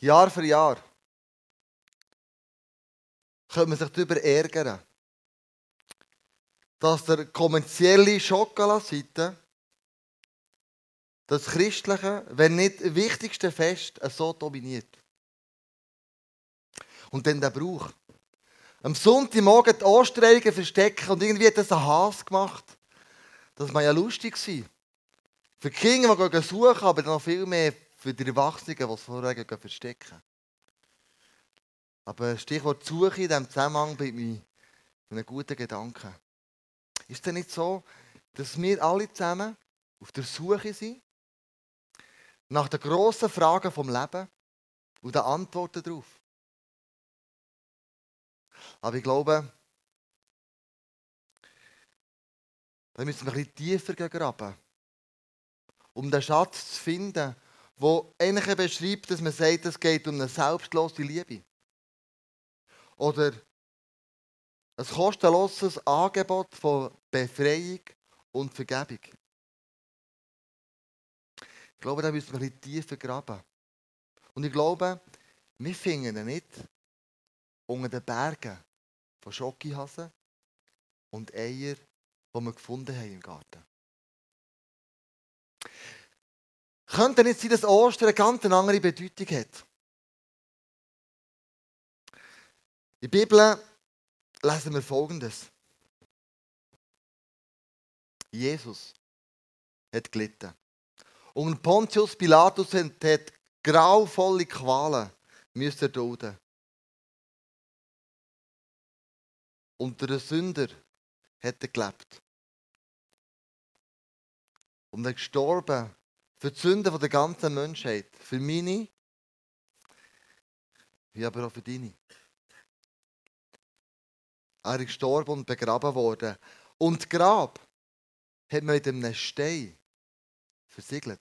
Jahr für Jahr könnte man sich darüber ärgern, dass der kommerzielle Schokolaseite das christliche, wenn nicht wichtigste Fest so dominiert. Und dann der Brauch. Am Sonntagmorgen die Ostereigen verstecken und irgendwie hat das ein Hass gemacht. Das war ja lustig. Für die Kinder, die suchen, aber noch viel mehr für die Erwachsenen, die es vorher verstecken. Aber Stichwort Suche in diesem Zusammenhang bleibt mir einen guten Gedanken. Ist es nicht so, dass wir alle zusammen auf der Suche sind nach den grossen Fragen vom Leben und den Antworten darauf? Aber ich glaube, da müssen wir ein bisschen tiefer graben, um den Schatz zu finden, wo eigentlich beschreibt, dass man sagt, es geht um eine selbstlose Liebe. Oder ein kostenloses Angebot von Befreiung und Vergebung. Ich glaube, da müssen wir ein bisschen tiefer graben. Und ich glaube, wir finden ihn nicht unter den Bergen von Schokihasen und Eier, die wir gefunden haben im Garten. Könnte nicht sein, dass Ostern eine ganz andere Bedeutung hat? In der Bibel lesen wir Folgendes. Jesus hat gelitten. Und Pontius Pilatus hat grauvolle Qualen müssen erdulden. Unter einem Sünder hat er gelebt. Und er gestorben für die Sünden der ganzen Menschheit. Für meine, wie aber auch für deine. Er ist gestorben und begraben worden. Und das Grab hat man mit einem Stein versiegelt.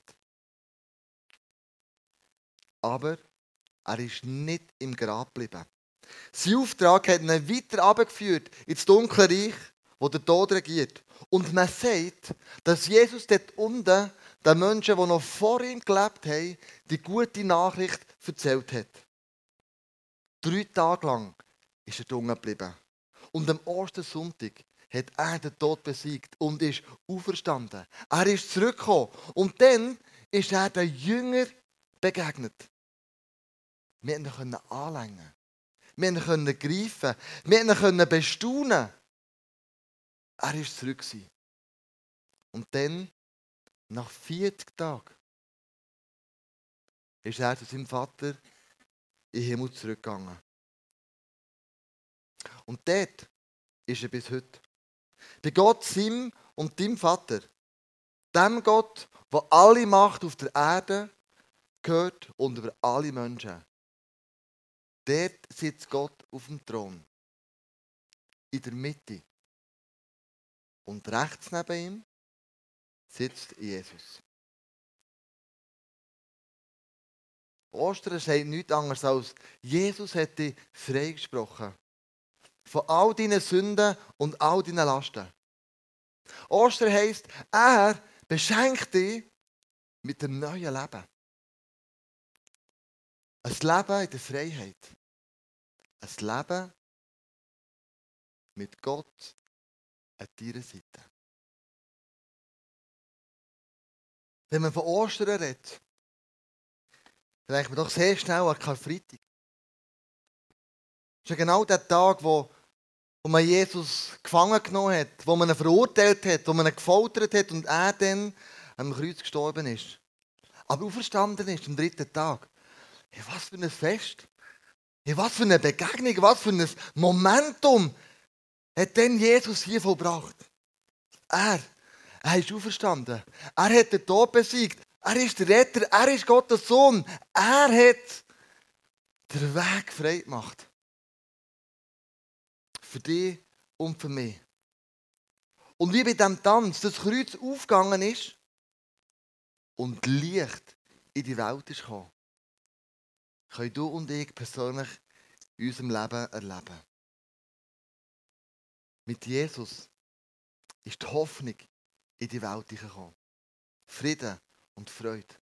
Aber er ist nicht im Grab geblieben. Sein Auftrag hat ihn weiter abgeführt ins dunkle Reich, wo der Tod regiert. Und man sagt, dass Jesus dort unten den Menschen, die noch vor ihm gelebt haben, die gute Nachricht erzählt hat. Drei Tage lang ist er dunkel geblieben. Und am Ostersonntag hat er den Tod besiegt und ist auferstanden. Er ist zurückgekommen. Und dann ist er den Jünger begegnet. Wir konnten ihn anlängen. Wir konnten ihn greifen. Wir konnten ihn bestaunen. Er war zurück. Und dann, nach 40 Tagen, ist er zu seinem Vater in den Himmel zurückgegangen. Und dort ist er bis heute. Bei Gott, seinem und deinem Vater. Dem Gott, der alle Macht auf der Erde gehört und über alle Menschen. Dort sitzt Gott auf dem Thron. In der Mitte. Und rechts neben ihm sitzt Jesus. Ostern sagt nichts anderes als, Jesus hat dich freigesprochen. Von all deinen Sünden und all deinen Lasten. Ostern heisst, er beschenkt dich mit dem neuen Leben. Ein Leben in der Freiheit. Ein Leben mit Gott an deiner Seite. Wenn man von Ostern redet, denkt man doch sehr schnell an Karfreitag. Das ist ja genau der Tag, wo, wo man Jesus gefangen genommen hat, wo man ihn verurteilt hat, wo man ihn gefoltert hat und er dann am Kreuz gestorben ist. Aber auferstanden ist am dritten Tag. Hey, was für ein Fest. Hey, was für eine Begegnung, was für ein Momentum hat denn Jesus hier vollbracht. Er, er ist auferstanden. Er hat den Tod besiegt. Er ist der Retter. Er ist Gottes Sohn. Er hat den Weg frei gemacht. Für dich und für mich. Und wie bei diesem Tanz das Kreuz aufgegangen ist und Licht in die Welt ist gekommen, können du und ich persönlich in unserem Leben erleben. Mit Jesus ist die Hoffnung in die Welt gekommen. Frieden und Freude.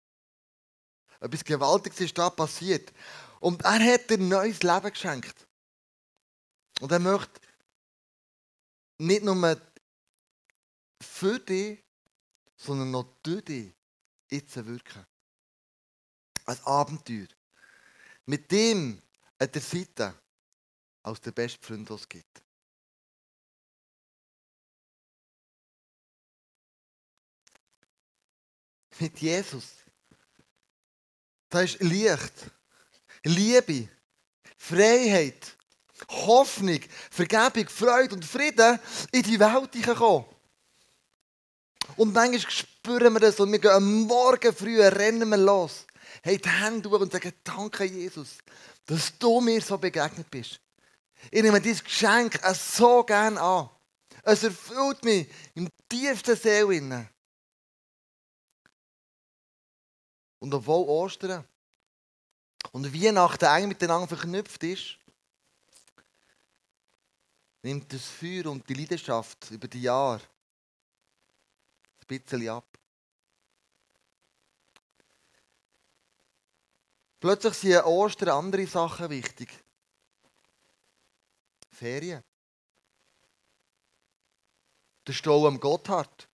Etwas Gewaltiges ist da passiert. Und er hat dir ein neues Leben geschenkt. Und er möchte nicht nur für dich, sondern noch durch dich jetzt wirken. Ein Abenteuer. Mit dem an der Seite als der beste Freund, den es gibt. Mit Jesus. Da ist Licht, Liebe, Freiheit, Hoffnung, Vergebung, Freude und Frieden in die Welt gekommen. Und manchmal spüren wir das und wir gehen am Morgen früh, rennen wir los, haben die Hände hoch und sagen, danke Jesus, dass du mir so begegnet bist. Ich nehme dieses Geschenk so gerne an. Es erfüllt mich im tiefsten Seele. Und obwohl Ostern und Weihnachten eng miteinander verknüpft ist, nimmt das Feuer und die Leidenschaft über die Jahre ein bisschen ab. Plötzlich sind Ostern andere Sachen wichtig. Ferien. Der Stau am Gotthard.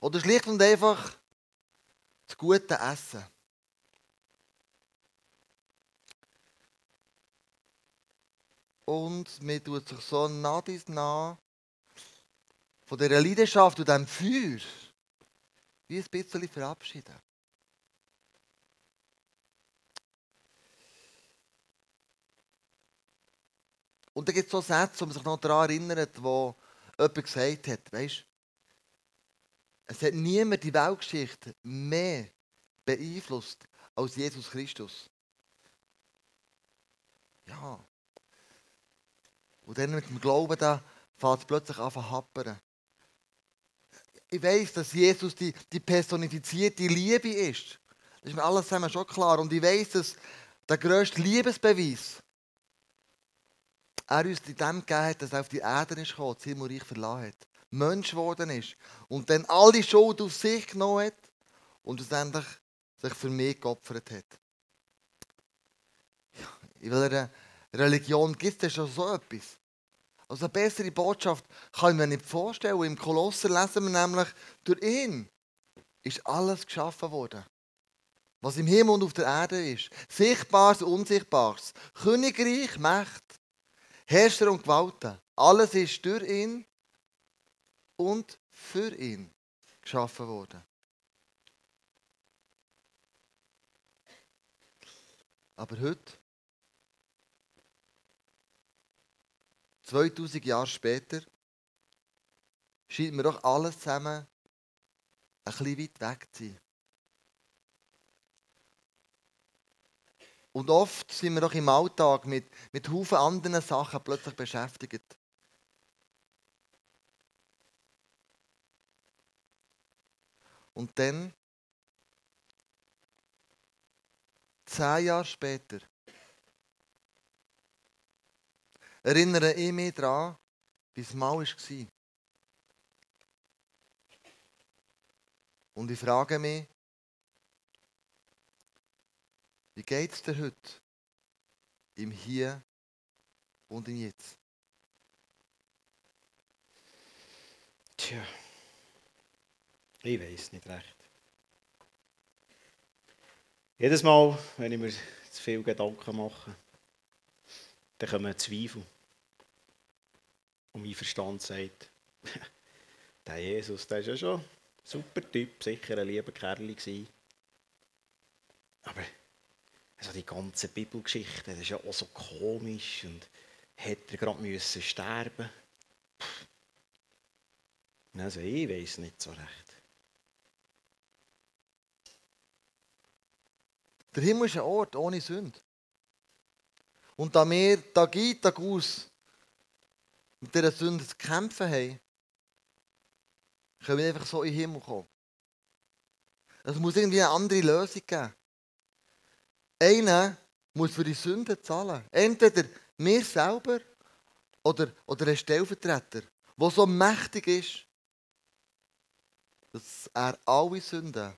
Oder schlicht und einfach das gute Essen. Und mir tut sich so nah dies nah von dieser Leidenschaft und diesem Feuer wie ein bisschen verabschieden. Und da gibt es so Sätze, man sich noch daran erinnert, wo jemand gesagt hat, weißt es hat niemand die Weltgeschichte mehr beeinflusst als Jesus Christus. Ja. Und dann mit dem Glauben da fängt es plötzlich an zu happern. Ich weiß, dass Jesus die, die personifizierte Liebe ist. Das ist mir alles zusammen schon klar. Und ich weiß, dass der grösste Liebesbeweis er uns in dem gegeben hat, dass er auf die Erde ist gekommen, das Himmelreich verlassen hat. Mensch geworden ist. Und dann alle Schuld auf sich genommen hat und schlussendlich sich für mich geopfert hat. Ja, in welcher Religion gibt es schon so etwas? Also eine bessere Botschaft kann ich mir nicht vorstellen. Im Kolosser lesen wir nämlich, durch ihn ist alles geschaffen worden. Was im Himmel und auf der Erde ist. Sichtbares und Unsichtbares. Königreich, Macht, Herrscher und Gewalten. Alles ist durch ihn und für ihn geschaffen worden. Aber heute 2000 Jahre später scheint mir doch alles zusammen ein bisschen weit weg zu sein. Und oft sind wir doch im Alltag mit, mit Haufen anderen Sachen plötzlich beschäftigt. Und dann, zehn Jahre später, erinnere ich mich daran, wie es mal war. Und ich frage mich, wie geht es dir heute im Hier und im Jetzt? Tja, ich weiß nicht recht. Jedes Mal, wenn ich mir zu viel Gedanken mache, dann kommen Zweifel. Und mein Verstand sagt, der Jesus, der ist ja schon ein super Typ, sicher ein lieber Kerl gewesen. Aber also die ganze Bibelgeschichte, das ist ja auch so komisch und hätte er gerade müssen sterben. Also ich weiß nicht so recht. Der Himmel ist ein Ort ohne Sünde. Und da wir Tag ein, Tag aus mit dieser Sünde zu kämpfen haben, können wir einfach so in den Himmel kommen. Es muss irgendwie eine andere Lösung geben. Einer muss für die Sünde zahlen. Entweder wir selber oder, oder ein Stellvertreter, der so mächtig ist, dass er alle Sünden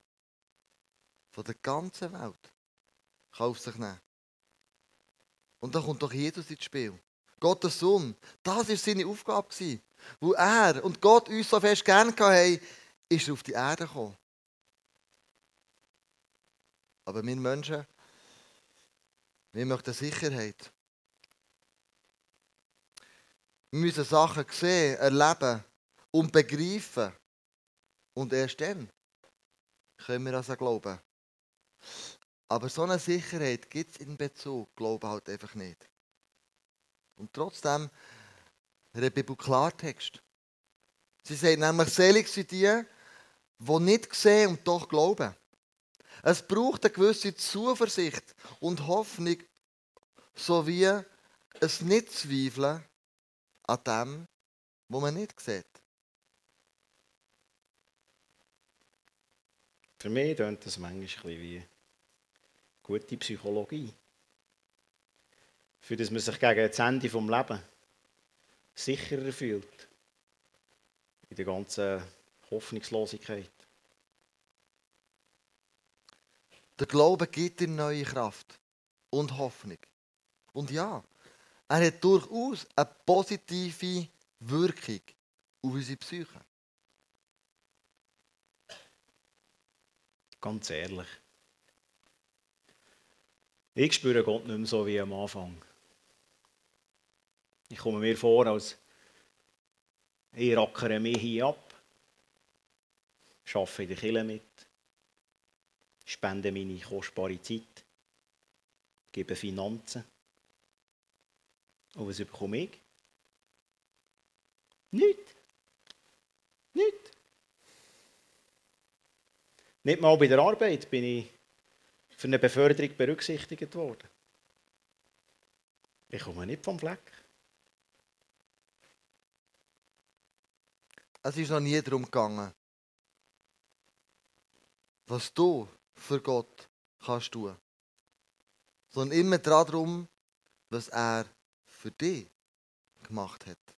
von der ganzen Welt kann auf sich nehmen Und dann kommt doch Jesus ins Spiel. Gottes Sohn. Das war seine Aufgabe. Wo er und Gott uns so fest gerne haben, ist er auf die Erde gekommen. Aber wir Menschen, wir möchten Sicherheit. Wir müssen Sachen sehen, erleben und begreifen. Und erst dann können wir also glauben. Aber so eine Sicherheit gibt es in Bezug, Glauben halt einfach nicht. Und trotzdem, der Bibel Klartext. Sie sagen nämlich, selig sind die, die nicht sehen und doch glauben. Es braucht eine gewisse Zuversicht und Hoffnung, sowie ein Nicht-Zweifeln an dem, was man nicht sieht. Für mich klingt das manchmal ein wie gute Psychologie. Für das man sich gegen das Ende des Lebens sicherer fühlt. In der ganzen Hoffnungslosigkeit. Der Glaube gibt ihm neue Kraft und Hoffnung. Und ja, er hat durchaus eine positive Wirkung auf unsere Psyche. Ganz ehrlich. Ich spüre Gott nicht mehr so wie am Anfang. Ich komme mir vor, als ich rackere mich hier ab, arbeite in der Kirche mit, spende meine kostbare Zeit, gebe Finanzen. Und was bekomme ich? Nichts. Nichts. Nicht mal bei der Arbeit bin ich für eine Beförderung berücksichtigt worden. Ich komme nicht vom Fleck. Es ist noch nie darum gegangen, was du für Gott kannst tun. Sondern immer darum, was er für dich gemacht hat.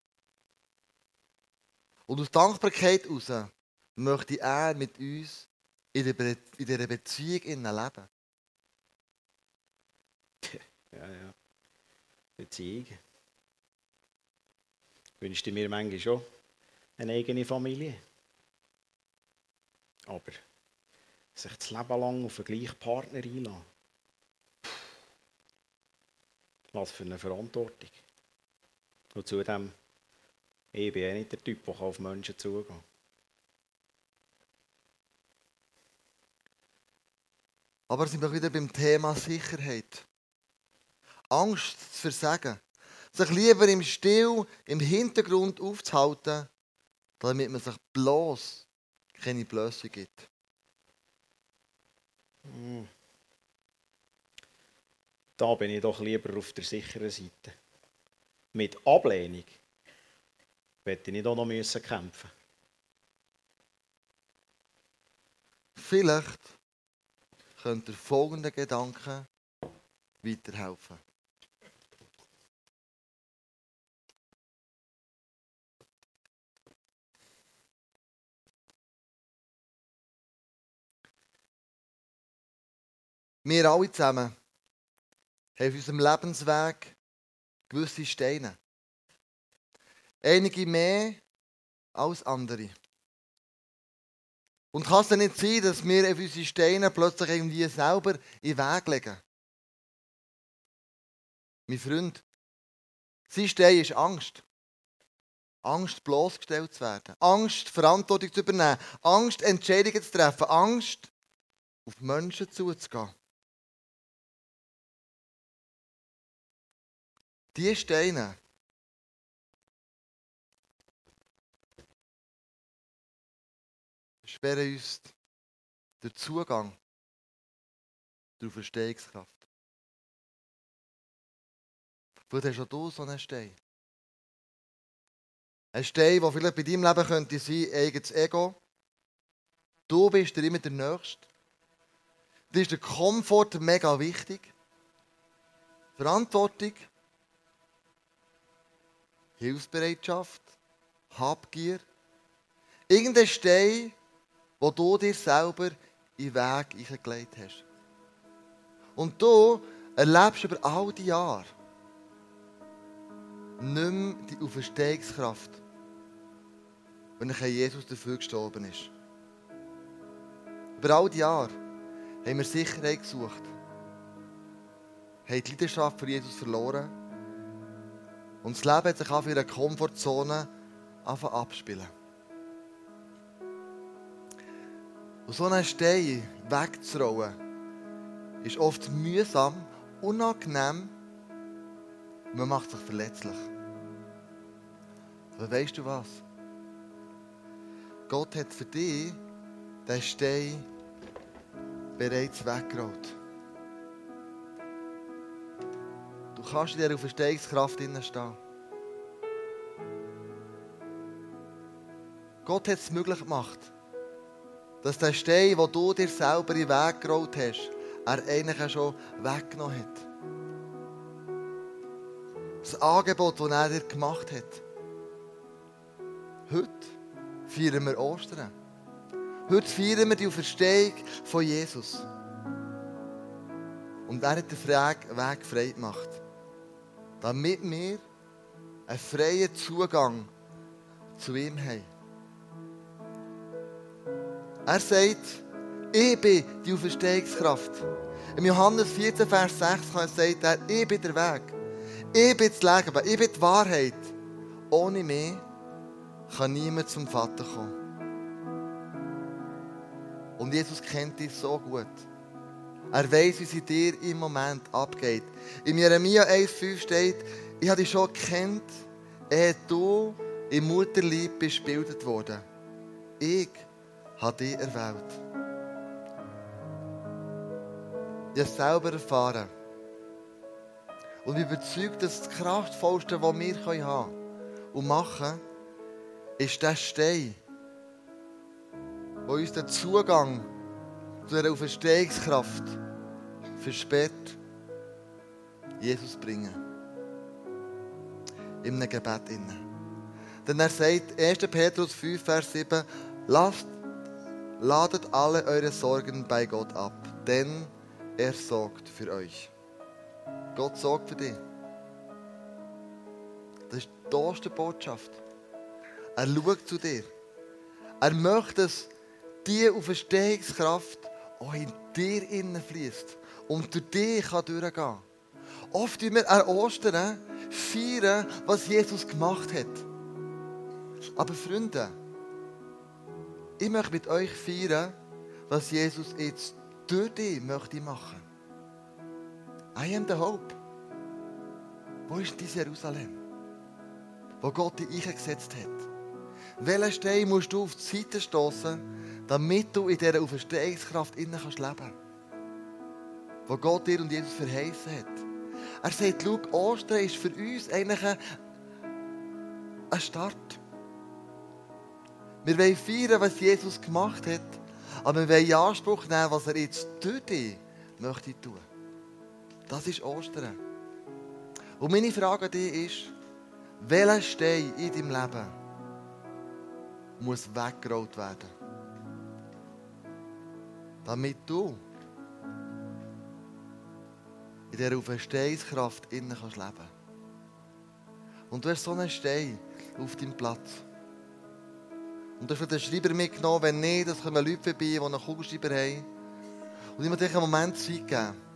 Und aus Dankbarkeit heraus möchte er mit uns in dieser Beziehung leben. Ja, ja. Beziehung. Wünschte mir manchmal schon eine eigene Familie. Aber sich das Leben lang auf einen gleichen Partner einlassen. Was für eine Verantwortung. Und zudem, ich bin eh nicht der Typ, der auf Menschen zugehen kann. Aber sind wir wieder beim Thema Sicherheit. Angst zu versagen. Sich lieber im Still, im Hintergrund aufzuhalten, damit man sich bloß keine Blöße gibt. Hm. Da bin ich doch lieber auf der sicheren Seite. Mit Ablehnung werde ich nicht auch noch müssen kämpfen. Vielleicht könnte folgende Gedanken weiterhelfen. Wir alle zusammen haben auf unserem Lebensweg gewisse Steine. Einige mehr als andere. Und kann es denn nicht sein, dass wir auf unsere Steine plötzlich irgendwie selber in den Weg legen? Mein Freund, sein Stein ist Angst. Angst, bloßgestellt zu werden. Angst, Verantwortung zu übernehmen. Angst, Entscheidungen zu treffen. Angst, auf Menschen zuzugehen. Diese Steine sperren uns den Zugang zur Verstehungskraft. Vielleicht hast auch du so einen Stein. Ein Stein, der vielleicht bei deinem Leben könnte sein, eigenes Ego. Du bist dir immer der Nächste. Dir ist der Komfort mega wichtig. Verantwortung Hilfsbereitschaft, Habgier. Irgendein Stein, wo du dir selber in den Weg eingelegt hast. Und du erlebst über all die Jahre nicht mehr die Auferstehungskraft, wenn Jesus dafür gestorben ist. Über all die Jahre haben wir Sicherheit gesucht, haben die Leidenschaft für Jesus verloren und das Leben hat sich in einer Komfortzone abspielen. Und so einen Stein wegzurollen, ist oft mühsam, unangenehm man macht sich verletzlich. Aber weißt du was? Gott hat für dich den Stein bereits weggerollt. Kannst in dieser Auferstehungskraft stehen. Gott hat es möglich gemacht, dass der Stein, den du dir selber in den Weg gerollt hast, er eigentlich schon weggenommen hat. Das Angebot, das er dir gemacht hat. Heute feiern wir Ostern. Heute feiern wir die Auferstehung von Jesus. Und er hat den Weg frei gemacht. Damit wir einen freien Zugang zu ihm haben. Er sagt, ich bin die Auferstehungskraft. Im Johannes 14, Vers 6 sagt er, ich bin der Weg. Ich bin das Leben, ich bin die Wahrheit. Ohne mich kann niemand zum Vater kommen. Und Jesus kennt dich so gut. Er weiß, wie es in dir im Moment abgeht. In Jeremia 1,5 steht, ich habe dich schon gekannt, ehe du im Mutterlieb bist gebildet worden. Ich habe dich erwählt. Ich habe es selber erfahren. Und ich bin überzeugt, dass das Kraftvollste, was wir haben und machen können, ist der Stein, der uns den Zugang zu einer Auferstehungskraft versperrt, Jesus bringen. In einem Gebet. Denn er sagt, 1. Petrus 5, Vers 7, lasst, ladet alle eure Sorgen bei Gott ab, denn er sorgt für euch. Gott sorgt für dich. Das ist die erste Botschaft. Er schaut zu dir. Er möchte, dass diese Auferstehungskraft auch in dir innen fließt und durch dich kann durchgehen. Oft wir an Ostern feiern, was Jesus gemacht hat. Aber Freunde, ich möchte mit euch feiern, was Jesus jetzt durch dich möchte machen. I am the hope. Wo ist dieses Jerusalem? Wo Gott dich eingesetzt hat. Welchen Stein musst du auf die Seite stoßen, damit du in dieser Auferstehungskraft innen kannst leben Wo Gott dir und Jesus verheißen hat. Er sagt, schau, Ostern ist für uns eigentlich ein, ein Start. Wir wollen feiern, was Jesus gemacht hat, aber wir wollen in Anspruch nehmen, was er jetzt durch dich möchte tun. Das ist Ostern. Und meine Frage an dich ist, welcher Stein in deinem Leben muss weggerollt werden? Damit du in dieser Auferstehungskraft innen kannst leben. Und du hast so einen Stein auf deinem Platz. Und du hast den Schreiber mitgenommen, wenn nicht, dann kommen Leute vorbei, die einen Kugelschreiber haben. Und ich möchte dir einen Moment Zeit geben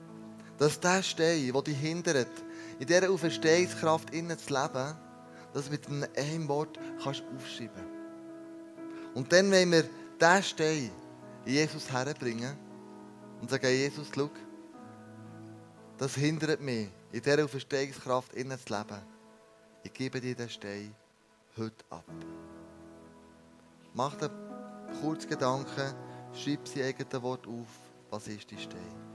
dass der Stein, der dich hindert, in dieser Auferstehungskraft innen zu leben, dass du mit einem Wort kannst aufschreiben Und dann wollen wir diesen Stein in Jesus herbringen und sagen, Jesus, schau, das hindert mich, in dieser Auferstehungskraft innen zu leben. Ich gebe dir den Stein heute ab. Mach dir kurz Gedanken, schreib sie eigenen Wort auf. Was ist die Stein?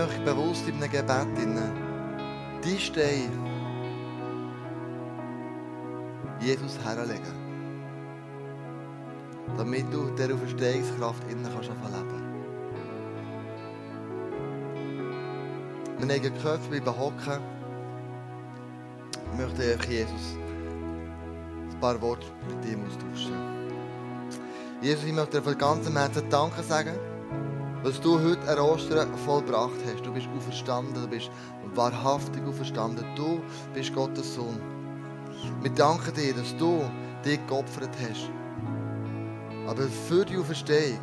Möchte bewusst in einem Gebet innen die Steine Jesus herlegen. Damit du dieser Auferstehungskraft innen kannst leben. Wir neigen die Köpfe, bleiben hocken. Ich möchte einfach Jesus ein paar Worte mit ihm austauschen. Jesus, ich möchte dir von ganzem Herzen Danke sagen, was du heute an Ostern vollbracht hast. Du bist auferstanden, du bist wahrhaftig auferstanden. Du bist Gottes Sohn. Wir danken dir, dass du dich geopfert hast. Aber für die Auferstehung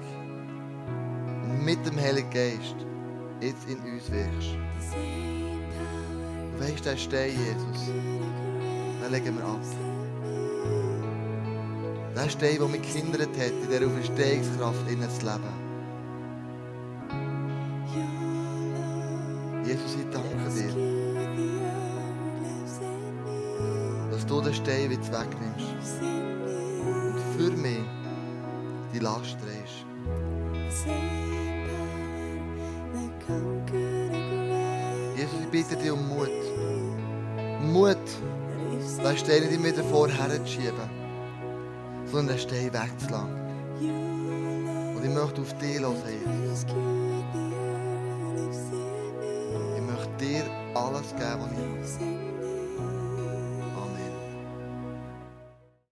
mit dem Heiligen Geist jetzt in uns wirkst. Du weißt, der Stein, Jesus, den legen wir ab. Der Stein, der mich gehindert hat, in dieser Auferstehungskraft zu leben. Jesus, ich danke dir, dass du den Stein wegnimmst und für mich die Last drehst. Jesus, ich bitte dich um Mut. Mut, den Stein nicht immer davor herzuschieben, sondern den Stein wegzulassen. Und ich möchte auf dich hören, Jesus. Ich